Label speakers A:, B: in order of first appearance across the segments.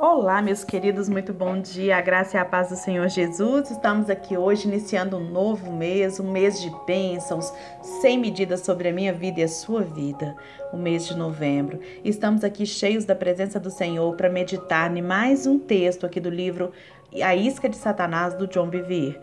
A: Olá, meus queridos, muito bom dia. A graça e a paz do Senhor Jesus. Estamos aqui hoje iniciando um novo mês, um mês de bênçãos, sem medidas sobre a minha vida e a sua vida, o mês de novembro. Estamos aqui cheios da presença do Senhor para meditar em mais um texto aqui do livro A Isca de Satanás do John Bevere.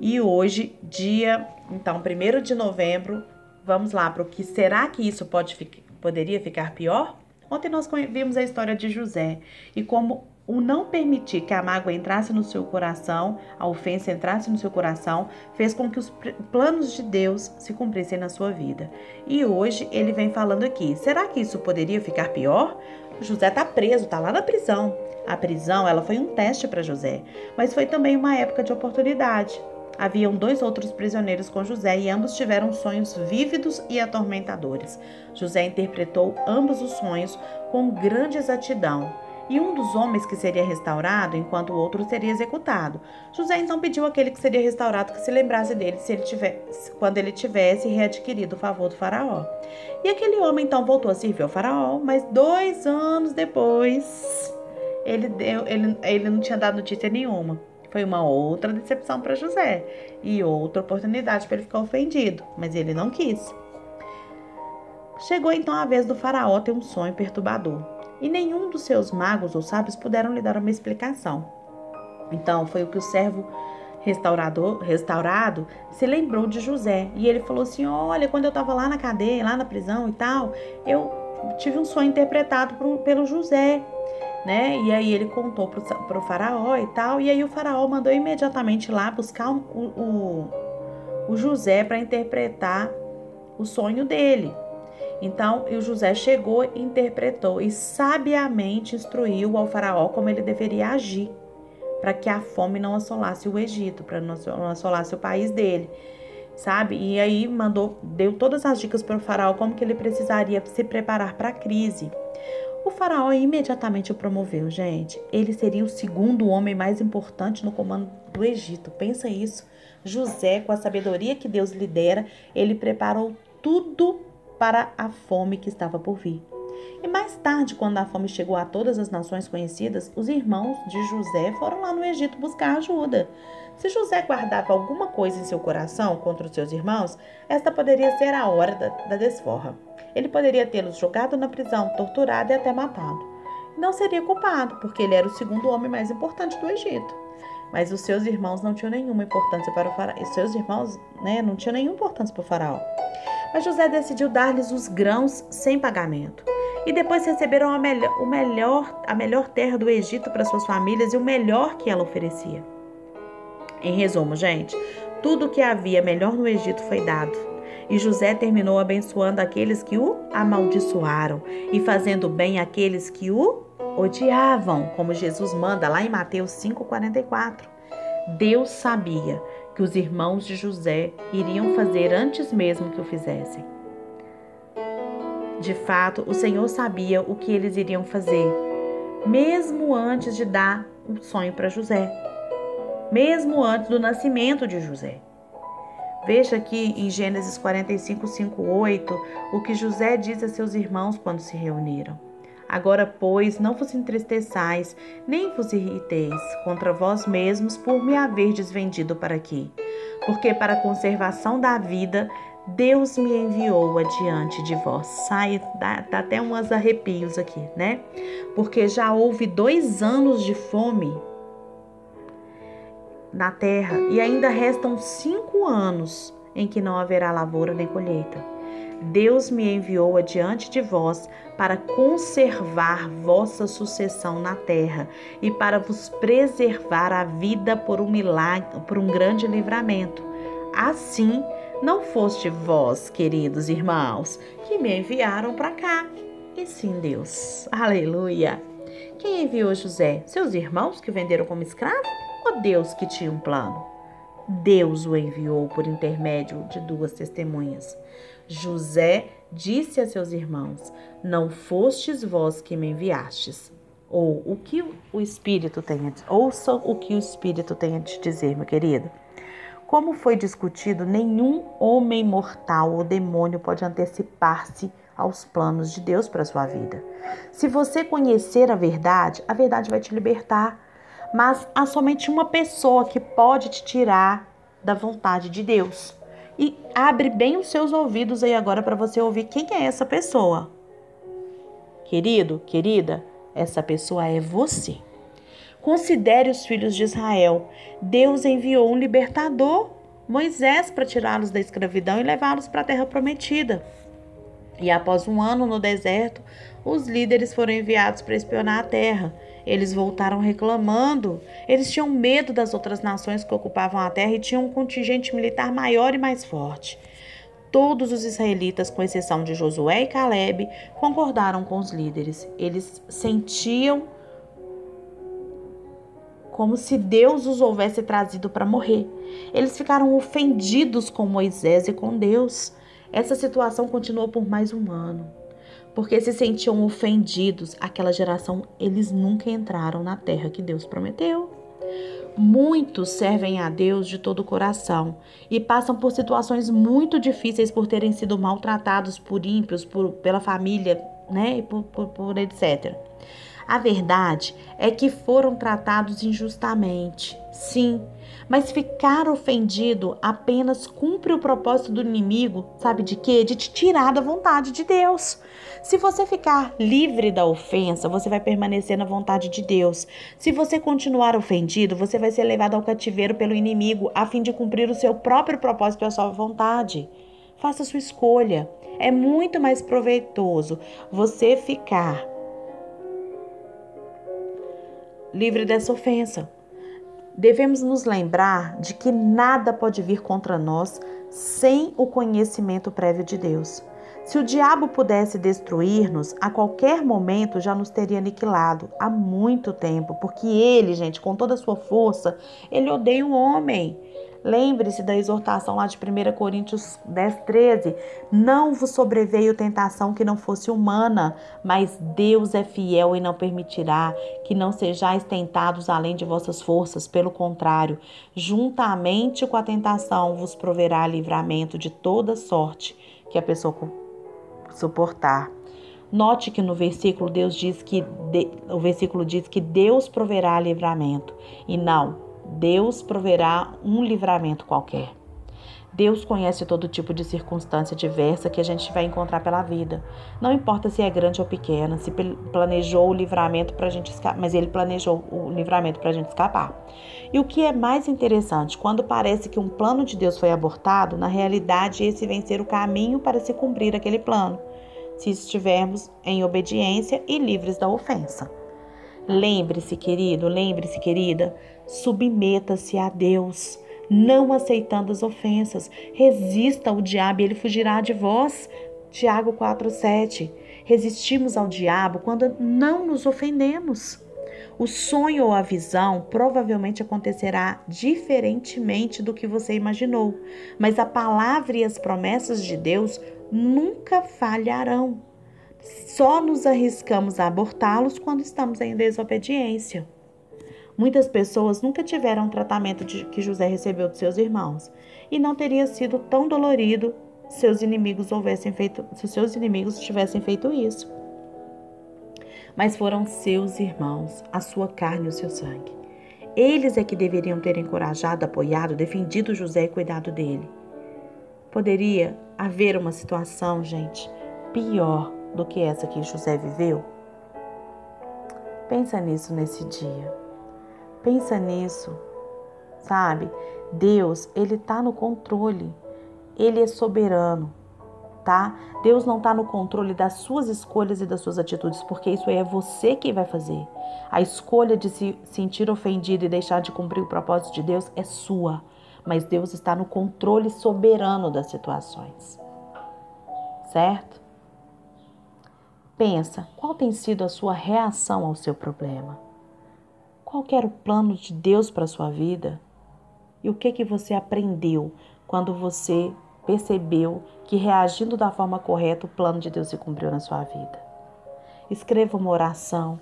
A: E hoje, dia, então, 1 de novembro, vamos lá para o que será que isso pode poderia ficar pior? Ontem nós vimos a história de José e como o não permitir que a mágoa entrasse no seu coração, a ofensa entrasse no seu coração, fez com que os planos de Deus se cumprissem na sua vida. E hoje ele vem falando aqui: será que isso poderia ficar pior? José está preso, está lá na prisão. A prisão, ela foi um teste para José, mas foi também uma época de oportunidade. Haviam dois outros prisioneiros com José e ambos tiveram sonhos vívidos e atormentadores. José interpretou ambos os sonhos com grande exatidão. E um dos homens que seria restaurado, enquanto o outro seria executado. José então pediu àquele que seria restaurado que se lembrasse dele se ele tivesse, quando ele tivesse readquirido o favor do faraó. E aquele homem então voltou a servir ao faraó, mas dois anos depois ele, deu, ele, ele não tinha dado notícia nenhuma. Foi uma outra decepção para José e outra oportunidade para ele ficar ofendido, mas ele não quis. Chegou então a vez do faraó ter um sonho perturbador, e nenhum dos seus magos ou sábios puderam lhe dar uma explicação. Então foi o que o servo restaurador, restaurado se lembrou de José, e ele falou assim: "Olha, quando eu estava lá na cadeia, lá na prisão e tal, eu tive um sonho interpretado por, pelo José né? E aí ele contou pro, pro faraó e tal, e aí o faraó mandou imediatamente lá buscar o, o, o José para interpretar o sonho dele. Então, o José chegou, interpretou e sabiamente instruiu ao faraó como ele deveria agir para que a fome não assolasse o Egito, para não assolasse o país dele, sabe? E aí mandou, deu todas as dicas para o faraó como que ele precisaria se preparar para a crise. O faraó imediatamente o promoveu, gente. Ele seria o segundo homem mais importante no comando do Egito. Pensa isso. José, com a sabedoria que Deus lhe dera, ele preparou tudo para a fome que estava por vir. E mais tarde, quando a fome chegou a todas as nações conhecidas, os irmãos de José foram lá no Egito buscar ajuda. Se José guardava alguma coisa em seu coração contra os seus irmãos, esta poderia ser a hora da, da desforra. Ele poderia tê-los jogado na prisão, torturado e até matado. Não seria culpado, porque ele era o segundo homem mais importante do Egito. Mas os seus irmãos não tinham nenhuma importância para o faraó. Os seus irmãos né, não tinham nenhuma importância para o faraó. Mas José decidiu dar-lhes os grãos sem pagamento. E depois receberam a melhor, o melhor, a melhor terra do Egito para suas famílias e o melhor que ela oferecia. Em resumo, gente, tudo o que havia melhor no Egito foi dado. E José terminou abençoando aqueles que o amaldiçoaram e fazendo bem aqueles que o odiavam, como Jesus manda lá em Mateus 5,44. Deus sabia que os irmãos de José iriam fazer antes mesmo que o fizessem. De fato, o Senhor sabia o que eles iriam fazer, mesmo antes de dar um sonho para José, mesmo antes do nascimento de José. Veja aqui em Gênesis 45, 5, 8, o que José diz a seus irmãos quando se reuniram. Agora, pois, não vos entristeçais, nem vos irriteis contra vós mesmos por me haverdes vendido para aqui. Porque para a conservação da vida, Deus me enviou adiante de vós. Sai, dá, dá até uns arrepios aqui, né? Porque já houve dois anos de fome na terra e ainda restam cinco anos em que não haverá lavoura nem colheita. Deus me enviou adiante de vós para conservar vossa sucessão na terra e para vos preservar a vida por um milagre, por um grande livramento. Assim, não foste vós, queridos irmãos, que me enviaram para cá, e sim Deus. Aleluia! Quem enviou José? Seus irmãos que venderam como escravo? Ou Deus que tinha um plano? Deus o enviou por intermédio de duas testemunhas. José disse a seus irmãos: Não fostes vós que me enviastes. Ou o que o Espírito tem a ouça o que o Espírito tem a te dizer, meu querido. Como foi discutido, nenhum homem mortal ou demônio pode antecipar-se aos planos de Deus para sua vida. Se você conhecer a verdade, a verdade vai te libertar. Mas há somente uma pessoa que pode te tirar da vontade de Deus. E abre bem os seus ouvidos aí agora para você ouvir quem é essa pessoa. Querido, querida, essa pessoa é você. Considere os filhos de Israel. Deus enviou um libertador, Moisés, para tirá-los da escravidão e levá-los para a terra prometida. E após um ano no deserto, os líderes foram enviados para espionar a terra. Eles voltaram reclamando. Eles tinham medo das outras nações que ocupavam a terra e tinham um contingente militar maior e mais forte. Todos os israelitas, com exceção de Josué e Caleb, concordaram com os líderes. Eles sentiam como se Deus os houvesse trazido para morrer. Eles ficaram ofendidos com Moisés e com Deus. Essa situação continuou por mais um ano, porque se sentiam ofendidos. Aquela geração, eles nunca entraram na terra que Deus prometeu. Muitos servem a Deus de todo o coração e passam por situações muito difíceis por terem sido maltratados por ímpios, por, pela família, né, e por, por, por etc. A verdade é que foram tratados injustamente, sim, mas ficar ofendido apenas cumpre o propósito do inimigo, sabe de quê? De te tirar da vontade de Deus. Se você ficar livre da ofensa, você vai permanecer na vontade de Deus. Se você continuar ofendido, você vai ser levado ao cativeiro pelo inimigo a fim de cumprir o seu próprio propósito e a sua vontade. Faça sua escolha. É muito mais proveitoso você ficar livre dessa ofensa. Devemos nos lembrar de que nada pode vir contra nós sem o conhecimento prévio de Deus. Se o diabo pudesse destruir-nos, a qualquer momento já nos teria aniquilado há muito tempo, porque ele, gente, com toda a sua força, ele odeia o homem. Lembre-se da exortação lá de 1 Coríntios 10, 13. Não vos sobreveio tentação que não fosse humana, mas Deus é fiel e não permitirá que não sejais tentados além de vossas forças. Pelo contrário, juntamente com a tentação vos proverá livramento de toda sorte que a pessoa suportar. Note que no versículo Deus diz que de, o versículo diz que Deus proverá livramento e não Deus proverá um livramento qualquer. Deus conhece todo tipo de circunstância diversa que a gente vai encontrar pela vida. Não importa se é grande ou pequena, se planejou o livramento para a gente escapar, mas ele planejou o livramento para a gente escapar. E o que é mais interessante, quando parece que um plano de Deus foi abortado, na realidade esse vem ser o caminho para se cumprir aquele plano, se estivermos em obediência e livres da ofensa. Lembre-se, querido, lembre-se, querida, submeta-se a Deus, não aceitando as ofensas. Resista ao diabo e ele fugirá de vós. Tiago 4:7. Resistimos ao diabo quando não nos ofendemos. O sonho ou a visão provavelmente acontecerá diferentemente do que você imaginou, mas a palavra e as promessas de Deus nunca falharão. Só nos arriscamos a abortá-los quando estamos em desobediência. Muitas pessoas nunca tiveram o tratamento de, que José recebeu de seus irmãos, e não teria sido tão dolorido se seus inimigos houvessem feito, se seus inimigos tivessem feito isso. Mas foram seus irmãos, a sua carne e o seu sangue. Eles é que deveriam ter encorajado, apoiado, defendido José e cuidado dele. Poderia haver uma situação, gente, pior do que essa que José viveu? Pensa nisso nesse dia. Pensa nisso, sabe? Deus, ele tá no controle. Ele é soberano, tá? Deus não tá no controle das suas escolhas e das suas atitudes, porque isso aí é você que vai fazer. A escolha de se sentir ofendido e deixar de cumprir o propósito de Deus é sua, mas Deus está no controle soberano das situações. Certo? Pensa, qual tem sido a sua reação ao seu problema? Qual era o plano de Deus para a sua vida? E o que que você aprendeu quando você percebeu que reagindo da forma correta o plano de Deus se cumpriu na sua vida? Escreva uma oração,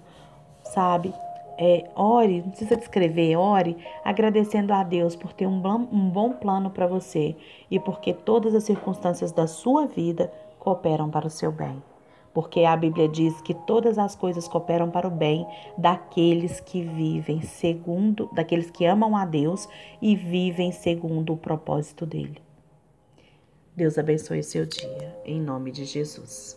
A: sabe? É, ore, não precisa escrever, ore agradecendo a Deus por ter um um bom plano para você e porque todas as circunstâncias da sua vida cooperam para o seu bem. Porque a Bíblia diz que todas as coisas cooperam para o bem daqueles que vivem segundo, daqueles que amam a Deus e vivem segundo o propósito dele. Deus abençoe seu dia, em nome de Jesus.